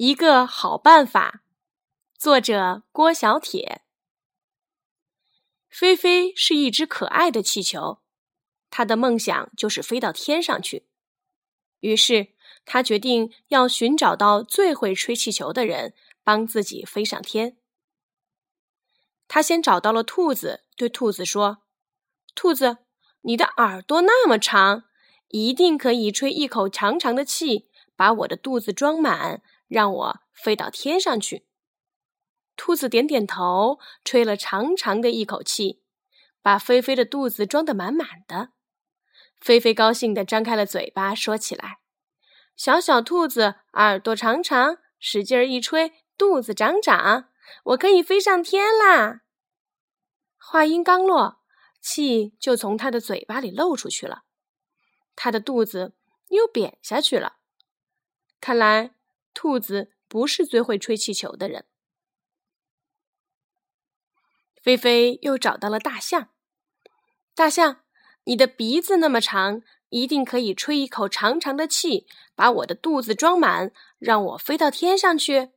一个好办法，作者郭小铁。菲菲是一只可爱的气球，它的梦想就是飞到天上去。于是，他决定要寻找到最会吹气球的人，帮自己飞上天。他先找到了兔子，对兔子说：“兔子，你的耳朵那么长，一定可以吹一口长长的气，把我的肚子装满。”让我飞到天上去。兔子点点头，吹了长长的一口气，把菲菲的肚子装得满满的。菲菲高兴地张开了嘴巴，说起来：“小小兔子耳朵长长，使劲儿一吹，肚子长长，我可以飞上天啦！”话音刚落，气就从它的嘴巴里漏出去了，它的肚子又扁下去了。看来。兔子不是最会吹气球的人。菲菲又找到了大象。大象，你的鼻子那么长，一定可以吹一口长长的气，把我的肚子装满，让我飞到天上去。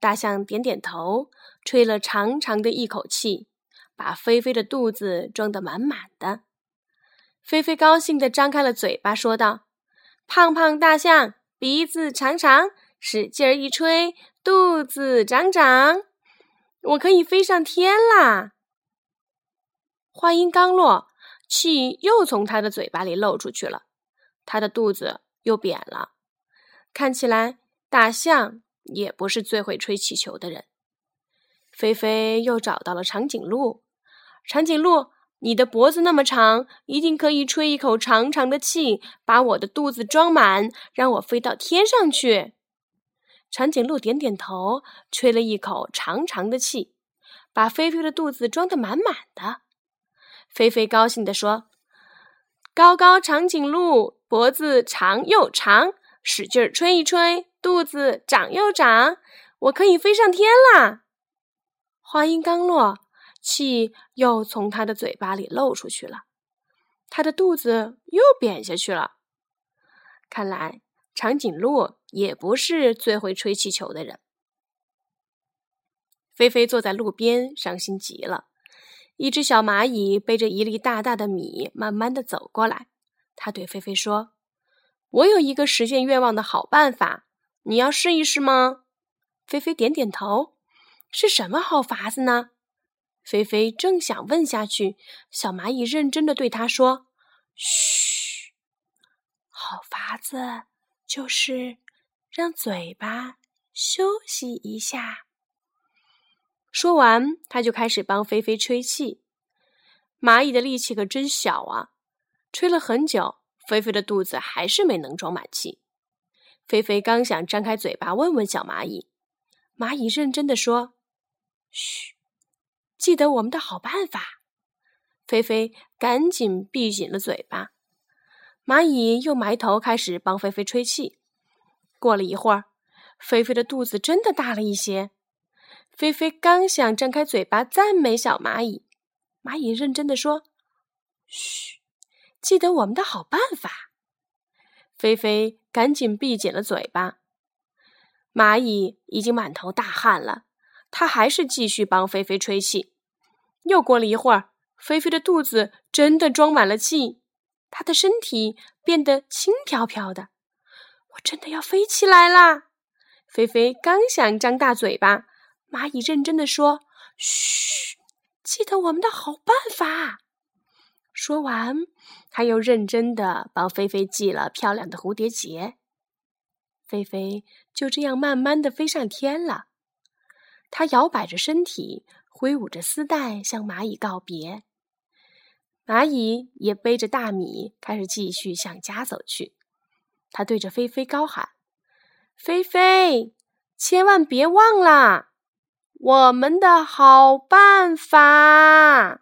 大象点点头，吹了长长的一口气，把菲菲的肚子装得满满的。菲菲高兴地张开了嘴巴，说道：“胖胖大象。”鼻子长长，使劲儿一吹，肚子长长，我可以飞上天啦！话音刚落，气又从他的嘴巴里漏出去了，他的肚子又扁了。看起来，大象也不是最会吹气球的人。菲菲又找到了长颈鹿，长颈鹿。你的脖子那么长，一定可以吹一口长长的气，把我的肚子装满，让我飞到天上去。长颈鹿点点头，吹了一口长长的气，把菲菲的肚子装得满满的。菲菲高兴地说：“高高长颈鹿，脖子长又长，使劲儿吹一吹，肚子长又长，我可以飞上天啦！”话音刚落。气又从他的嘴巴里漏出去了，他的肚子又扁下去了。看来长颈鹿也不是最会吹气球的人。菲菲坐在路边，伤心极了。一只小蚂蚁背着一粒大大的米，慢慢的走过来。他对菲菲说：“我有一个实现愿望的好办法，你要试一试吗？”菲菲点点头。是什么好法子呢？菲菲正想问下去，小蚂蚁认真的对他说：“嘘，好法子就是让嘴巴休息一下。”说完，他就开始帮菲菲吹气。蚂蚁的力气可真小啊！吹了很久，菲菲的肚子还是没能装满气。菲菲刚想张开嘴巴问问小蚂蚁，蚂蚁认真的说：“嘘。”记得我们的好办法，菲菲赶紧闭紧了嘴巴。蚂蚁又埋头开始帮菲菲吹气。过了一会儿，菲菲的肚子真的大了一些。菲菲刚想张开嘴巴赞美小蚂蚁，蚂蚁认真的说：“嘘，记得我们的好办法。”菲菲赶紧闭紧了嘴巴。蚂蚁已经满头大汗了，他还是继续帮菲菲吹气。又过了一会儿，菲菲的肚子真的装满了气，她的身体变得轻飘飘的。我真的要飞起来啦！菲菲刚想张大嘴巴，蚂蚁认真的说：“嘘，记得我们的好办法。”说完，他又认真的帮菲菲系了漂亮的蝴蝶结。菲菲就这样慢慢的飞上天了。他摇摆着身体。挥舞着丝带向蚂蚁告别，蚂蚁也背着大米开始继续向家走去。他对着菲菲高喊：“菲菲，千万别忘了我们的好办法！”